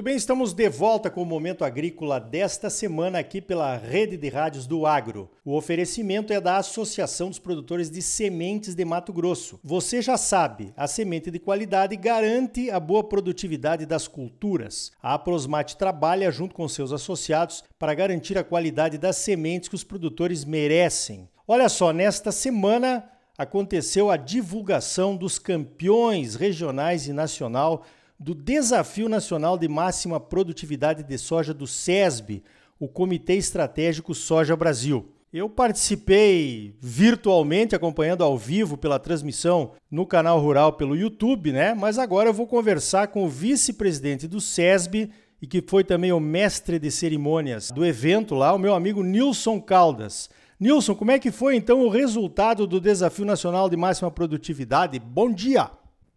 Muito bem, estamos de volta com o Momento Agrícola desta semana aqui pela Rede de Rádios do Agro. O oferecimento é da Associação dos Produtores de Sementes de Mato Grosso. Você já sabe, a semente de qualidade garante a boa produtividade das culturas. A Aprosmate trabalha junto com seus associados para garantir a qualidade das sementes que os produtores merecem. Olha só, nesta semana aconteceu a divulgação dos campeões regionais e nacional do Desafio Nacional de Máxima Produtividade de Soja do SESB, o Comitê Estratégico Soja Brasil. Eu participei virtualmente, acompanhando ao vivo pela transmissão no canal Rural pelo YouTube, né? Mas agora eu vou conversar com o vice-presidente do SESB e que foi também o mestre de cerimônias do evento lá, o meu amigo Nilson Caldas. Nilson, como é que foi então o resultado do Desafio Nacional de Máxima Produtividade? Bom dia!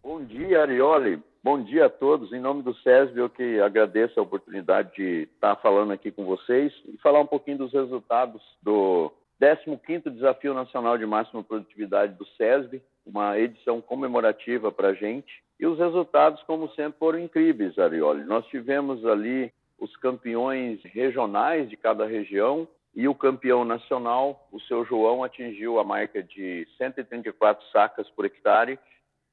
Bom dia, Arioli. Bom dia a todos. Em nome do SESB, eu que agradeço a oportunidade de estar falando aqui com vocês e falar um pouquinho dos resultados do 15º Desafio Nacional de Máxima Produtividade do SESB, uma edição comemorativa para a gente. E os resultados, como sempre, foram incríveis, Arioli. Nós tivemos ali os campeões regionais de cada região e o campeão nacional, o seu João, atingiu a marca de 134 sacas por hectare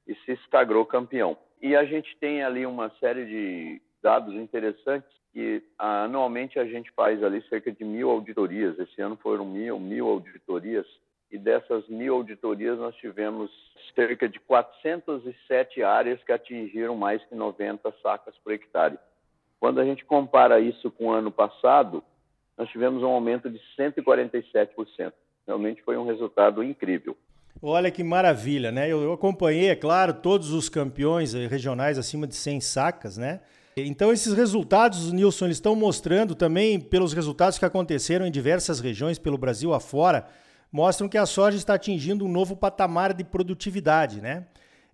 e se sagrou campeão. E a gente tem ali uma série de dados interessantes que anualmente a gente faz ali cerca de mil auditorias. Esse ano foram mil, mil auditorias e dessas mil auditorias nós tivemos cerca de 407 áreas que atingiram mais que 90 sacas por hectare. Quando a gente compara isso com o ano passado, nós tivemos um aumento de 147%. Realmente foi um resultado incrível. Olha que maravilha, né? Eu, eu acompanhei, é claro, todos os campeões regionais acima de 100 sacas, né? Então esses resultados, Nilson, eles estão mostrando também pelos resultados que aconteceram em diversas regiões pelo Brasil afora, mostram que a soja está atingindo um novo patamar de produtividade, né?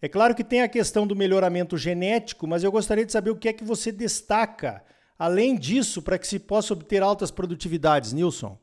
É claro que tem a questão do melhoramento genético, mas eu gostaria de saber o que é que você destaca, além disso, para que se possa obter altas produtividades, Nilson.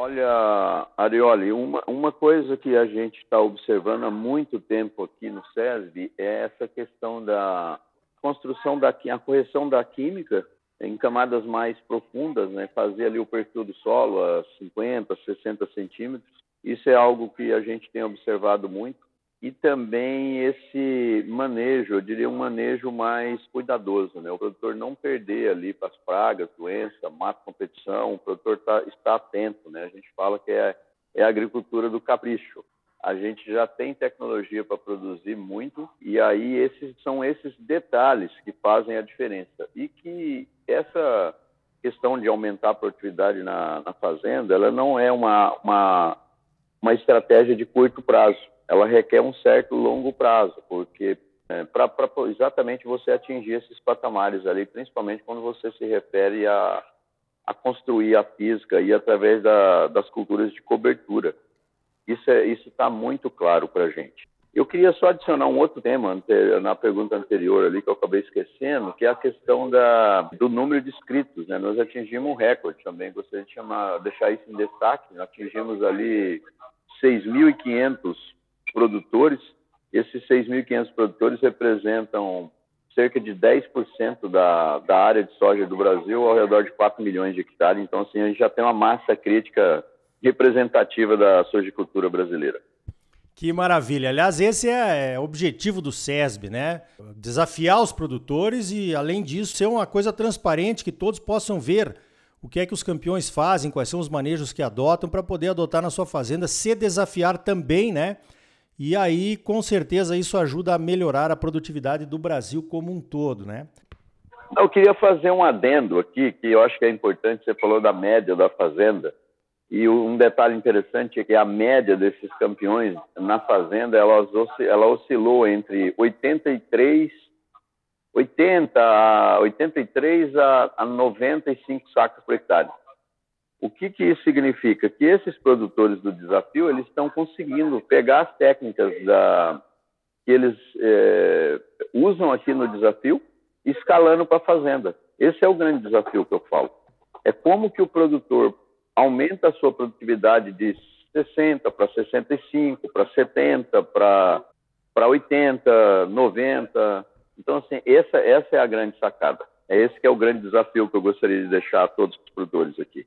Olha, Arioli, uma, uma coisa que a gente está observando há muito tempo aqui no SESB é essa questão da construção da a correção da química em camadas mais profundas, né? fazer ali o perfil do solo a 50, 60 centímetros. Isso é algo que a gente tem observado muito e também esse manejo, eu diria um manejo mais cuidadoso, né? O produtor não perder ali para as pragas, doença, mata competição, o produtor tá, está atento, né? A gente fala que é, é a agricultura do capricho. A gente já tem tecnologia para produzir muito e aí esses são esses detalhes que fazem a diferença e que essa questão de aumentar a produtividade na, na fazenda, ela não é uma, uma, uma estratégia de curto prazo ela requer um certo longo prazo, porque é, para exatamente você atingir esses patamares ali, principalmente quando você se refere a, a construir a física e através da, das culturas de cobertura. Isso é, está muito claro para a gente. Eu queria só adicionar um outro tema na pergunta anterior ali que eu acabei esquecendo, que é a questão da, do número de inscritos. Né? Nós atingimos um recorde também, gostaria de chamar, deixar isso em destaque. Nós atingimos ali 6.500 produtores. Esses 6.500 produtores representam cerca de 10% da, da área de soja do Brasil, ao redor de 4 milhões de hectares. Então, assim, a gente já tem uma massa crítica representativa da sojicultura brasileira. Que maravilha. Aliás, esse é, é o objetivo do SESB, né? Desafiar os produtores e, além disso, ser uma coisa transparente que todos possam ver o que é que os campeões fazem, quais são os manejos que adotam para poder adotar na sua fazenda, se desafiar também, né? E aí, com certeza, isso ajuda a melhorar a produtividade do Brasil como um todo, né? Eu queria fazer um adendo aqui, que eu acho que é importante, você falou da média da fazenda, e um detalhe interessante é que a média desses campeões na fazenda, ela, ela oscilou entre 83, 80, 83 a, a 95 sacos por hectare. O que, que isso significa? Que esses produtores do desafio eles estão conseguindo pegar as técnicas da, que eles é, usam aqui no desafio escalando para a fazenda. Esse é o grande desafio que eu falo. É como que o produtor aumenta a sua produtividade de 60 para 65, para 70, para para 80, 90. Então, assim, essa, essa é a grande sacada. É esse que é o grande desafio que eu gostaria de deixar a todos os produtores aqui.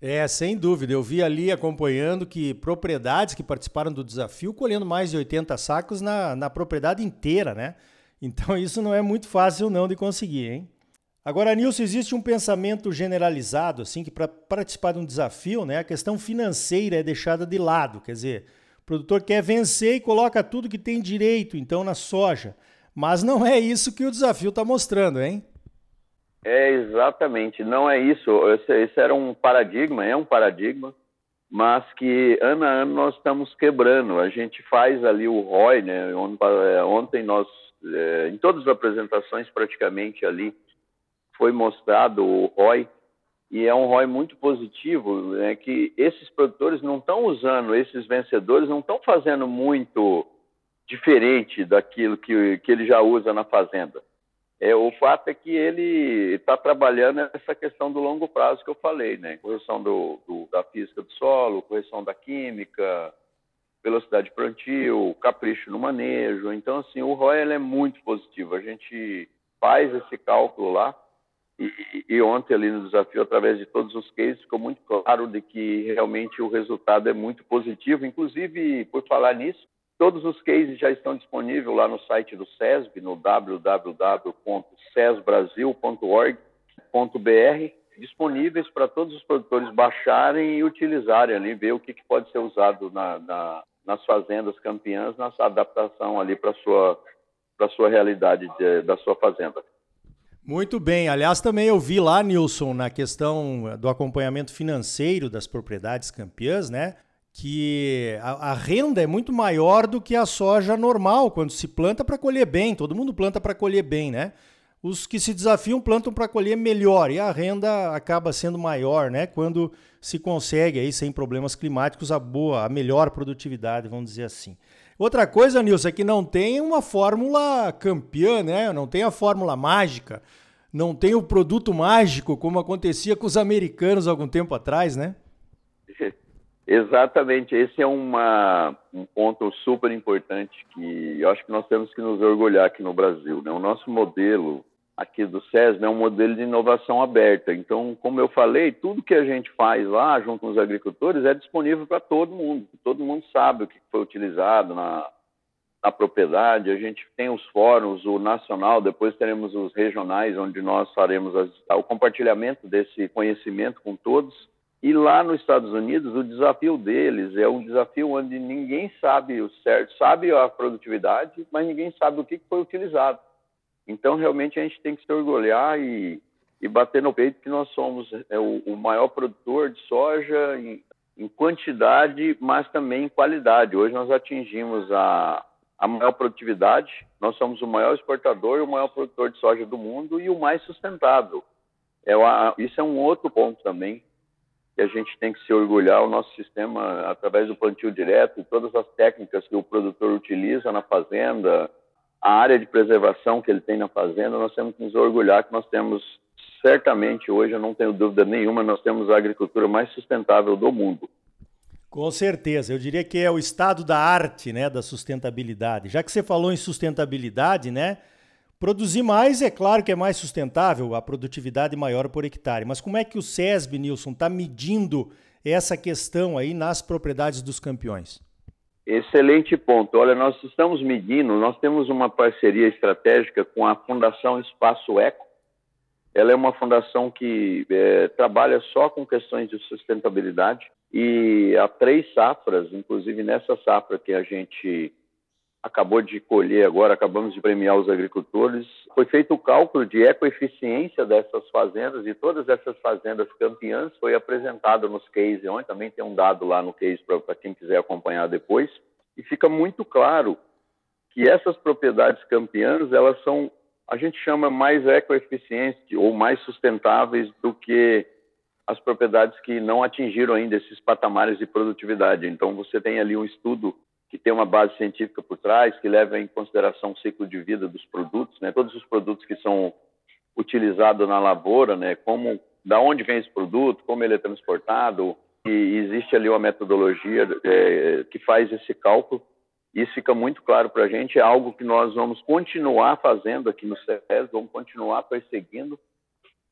É, sem dúvida. Eu vi ali acompanhando que propriedades que participaram do desafio colhendo mais de 80 sacos na, na propriedade inteira, né? Então isso não é muito fácil não de conseguir, hein? Agora, Nilson, existe um pensamento generalizado, assim, que para participar de um desafio, né, a questão financeira é deixada de lado. Quer dizer, o produtor quer vencer e coloca tudo que tem direito, então, na soja. Mas não é isso que o desafio está mostrando, hein? É, exatamente. Não é isso. Esse, era um paradigma, é um paradigma, mas que ano a ano nós estamos quebrando. A gente faz ali o ROI, né? Ontem nós, é, em todas as apresentações praticamente ali, foi mostrado o ROI, e é um ROI muito positivo, né, que esses produtores não estão usando, esses vencedores não estão fazendo muito diferente daquilo que, que ele já usa na fazenda. É, o fato é que ele está trabalhando essa questão do longo prazo que eu falei, né? Correção do, do, da física do solo, correção da química, velocidade de plantio, capricho no manejo. Então, assim, o ROI é muito positivo. A gente faz esse cálculo lá e, e, ontem ali no desafio, através de todos os cases, ficou muito claro de que realmente o resultado é muito positivo. Inclusive, por falar nisso, todos os cases já estão disponíveis lá no site do SESB, no www.sesbrasil.org.br, disponíveis para todos os produtores baixarem e utilizarem ali, ver o que, que pode ser usado na, na, nas fazendas campeãs, nessa adaptação ali para a sua, sua realidade de, da sua fazenda. Muito bem. Aliás, também eu vi lá, Nilson, na questão do acompanhamento financeiro das propriedades campeãs, né? Que a, a renda é muito maior do que a soja normal, quando se planta para colher bem. Todo mundo planta para colher bem, né? Os que se desafiam plantam para colher melhor e a renda acaba sendo maior, né? Quando se consegue aí sem problemas climáticos a boa, a melhor produtividade, vamos dizer assim. Outra coisa, Nilson, é que não tem uma fórmula campeã, né? Não tem a fórmula mágica, não tem o produto mágico como acontecia com os americanos algum tempo atrás, né? Exatamente, esse é uma, um ponto super importante que eu acho que nós temos que nos orgulhar aqui no Brasil. Né? O nosso modelo aqui do SESM é um modelo de inovação aberta. Então, como eu falei, tudo que a gente faz lá junto com os agricultores é disponível para todo mundo. Todo mundo sabe o que foi utilizado na, na propriedade. A gente tem os fóruns, o nacional, depois teremos os regionais, onde nós faremos as, o compartilhamento desse conhecimento com todos. E lá nos Estados Unidos, o desafio deles é um desafio onde ninguém sabe o certo, sabe a produtividade, mas ninguém sabe o que foi utilizado. Então, realmente, a gente tem que se orgulhar e, e bater no peito que nós somos é, o, o maior produtor de soja em, em, quantidade, mas também em qualidade. Hoje nós atingimos a, a maior produtividade, nós somos o maior exportador e o maior produtor de soja do mundo e o mais sustentável. É, isso é um outro ponto também que a gente tem que se orgulhar. O nosso sistema, através do plantio direto, todas as técnicas que o produtor utiliza na fazenda, a área de preservação que ele tem na fazenda, nós temos que nos orgulhar que nós temos, certamente hoje, eu não tenho dúvida nenhuma, nós temos a agricultura mais sustentável do mundo. Com certeza, eu diria que é o estado da arte, né, da sustentabilidade. Já que você falou em sustentabilidade, né, produzir mais é claro que é mais sustentável, a produtividade maior por hectare. Mas como é que o SESB, Nilson, está medindo essa questão aí nas propriedades dos campeões? Excelente ponto. Olha, nós estamos medindo, nós temos uma parceria estratégica com a Fundação Espaço Eco. Ela é uma fundação que é, trabalha só com questões de sustentabilidade e há três safras, inclusive nessa safra que a gente acabou de colher agora, acabamos de premiar os agricultores. Foi feito o cálculo de ecoeficiência dessas fazendas e todas essas fazendas campeãs foi apresentado nos cases ontem, também tem um dado lá no case para quem quiser acompanhar depois, e fica muito claro que essas propriedades campeãs, elas são, a gente chama mais ecoeficientes ou mais sustentáveis do que as propriedades que não atingiram ainda esses patamares de produtividade. Então, você tem ali um estudo que tem uma base científica por trás, que leva em consideração o ciclo de vida dos produtos, né? Todos os produtos que são utilizados na lavoura, né? Como, da onde vem esse produto, como ele é transportado, e existe ali uma metodologia é, que faz esse cálculo Isso fica muito claro para a gente, é algo que nós vamos continuar fazendo aqui no CES, vamos continuar perseguindo.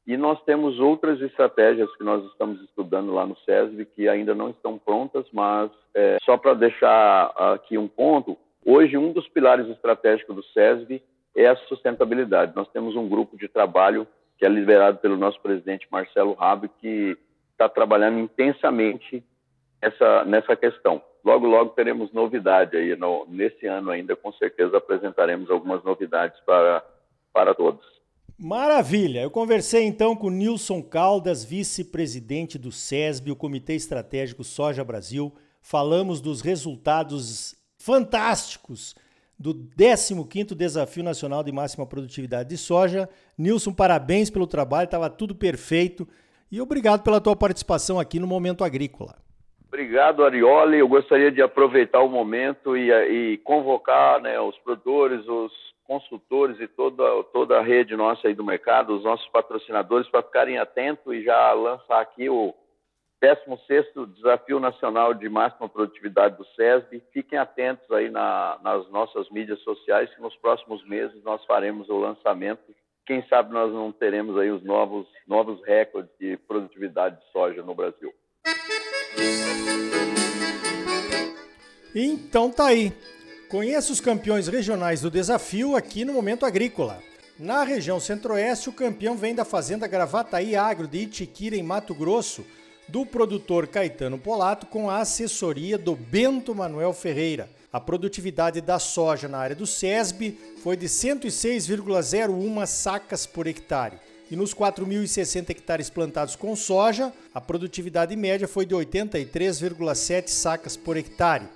E nós temos outras estratégias que nós estamos estudando lá no SESB que ainda não estão prontas, mas é, só para deixar aqui um ponto, hoje um dos pilares estratégicos do SESB é a sustentabilidade. Nós temos um grupo de trabalho que é liderado pelo nosso presidente Marcelo Rabi, que está trabalhando intensamente essa, nessa questão. Logo, logo teremos novidade aí, no, nesse ano ainda, com certeza apresentaremos algumas novidades para, para todos. Maravilha! Eu conversei então com Nilson Caldas, vice-presidente do SESB, o Comitê Estratégico Soja Brasil. Falamos dos resultados fantásticos do 15º Desafio Nacional de Máxima Produtividade de Soja. Nilson, parabéns pelo trabalho, estava tudo perfeito. E obrigado pela tua participação aqui no Momento Agrícola. Obrigado, Arioli. Eu gostaria de aproveitar o momento e, e convocar né, os produtores, os consultores e toda, toda a rede nossa aí do mercado, os nossos patrocinadores, para ficarem atentos e já lançar aqui o 16º Desafio Nacional de Máxima Produtividade do SESB. Fiquem atentos aí na, nas nossas mídias sociais, que nos próximos meses nós faremos o lançamento. Quem sabe nós não teremos aí os novos, novos recordes de produtividade de soja no Brasil. Então tá aí. Conheça os campeões regionais do desafio aqui no Momento Agrícola. Na região centro-oeste, o campeão vem da fazenda Gravataí Agro de Itiquira, em Mato Grosso, do produtor Caetano Polato com a assessoria do Bento Manuel Ferreira. A produtividade da soja na área do SESB foi de 106,01 sacas por hectare e nos 4.060 hectares plantados com soja, a produtividade média foi de 83,7 sacas por hectare.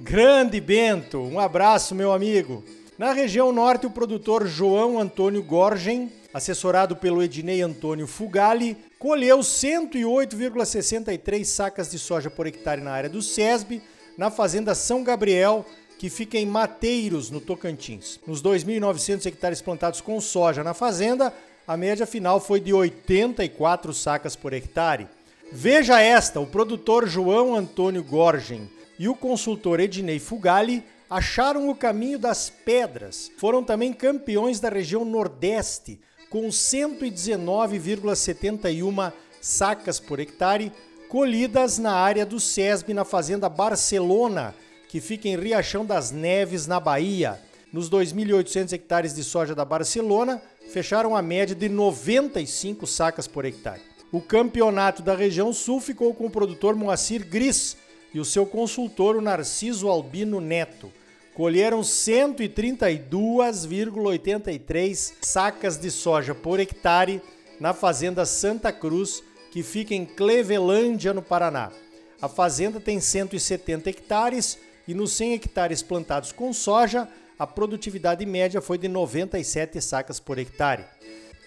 Grande Bento, um abraço, meu amigo. Na região norte, o produtor João Antônio Gorgen, assessorado pelo Ednei Antônio Fugali, colheu 108,63 sacas de soja por hectare na área do SESB, na fazenda São Gabriel, que fica em Mateiros, no Tocantins. Nos 2.900 hectares plantados com soja na fazenda, a média final foi de 84 sacas por hectare. Veja esta: o produtor João Antônio Gorgen e o consultor Ednei Fugali acharam o caminho das pedras. Foram também campeões da região Nordeste, com 119,71 sacas por hectare, colhidas na área do SESB na fazenda Barcelona, que fica em Riachão das Neves, na Bahia. Nos 2.800 hectares de soja da Barcelona, fecharam a média de 95 sacas por hectare. O campeonato da região sul ficou com o produtor Moacir Gris e o seu consultor, o Narciso Albino Neto. Colheram 132,83 sacas de soja por hectare na fazenda Santa Cruz, que fica em Clevelândia, no Paraná. A fazenda tem 170 hectares e nos 100 hectares plantados com soja, a produtividade média foi de 97 sacas por hectare.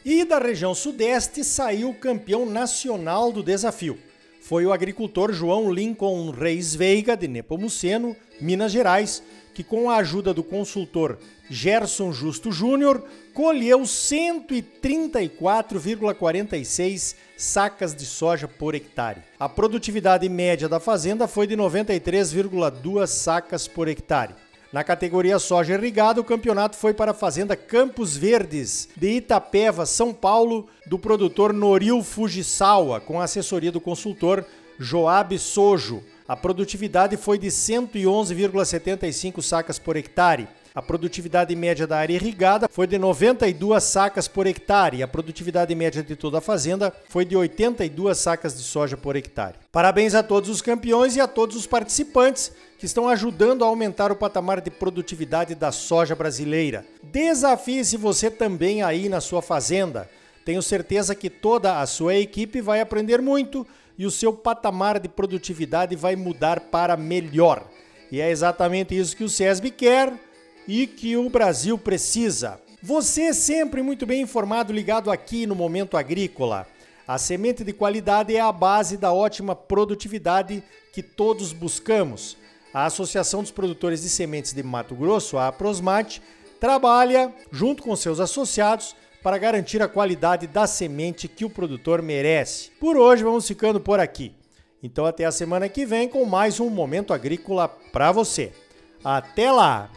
E da região sudeste saiu o campeão nacional do desafio. Foi o agricultor João Lincoln Reis Veiga, de Nepomuceno, Minas Gerais, que com a ajuda do consultor Gerson Justo Júnior, colheu 134,46 sacas de soja por hectare. A produtividade média da fazenda foi de 93,2 sacas por hectare. Na categoria soja irrigada, o campeonato foi para a Fazenda Campos Verdes, de Itapeva, São Paulo, do produtor Noril Fujisawa, com a assessoria do consultor Joab Sojo. A produtividade foi de 111,75 sacas por hectare. A produtividade média da área irrigada foi de 92 sacas por hectare. A produtividade média de toda a fazenda foi de 82 sacas de soja por hectare. Parabéns a todos os campeões e a todos os participantes que estão ajudando a aumentar o patamar de produtividade da soja brasileira. Desafie-se você também aí na sua fazenda. Tenho certeza que toda a sua equipe vai aprender muito e o seu patamar de produtividade vai mudar para melhor. E é exatamente isso que o SESB quer e que o Brasil precisa. Você é sempre muito bem informado ligado aqui no Momento Agrícola. A semente de qualidade é a base da ótima produtividade que todos buscamos. A Associação dos Produtores de Sementes de Mato Grosso, a Aprosmate, trabalha junto com seus associados para garantir a qualidade da semente que o produtor merece. Por hoje vamos ficando por aqui. Então até a semana que vem com mais um momento agrícola para você. Até lá!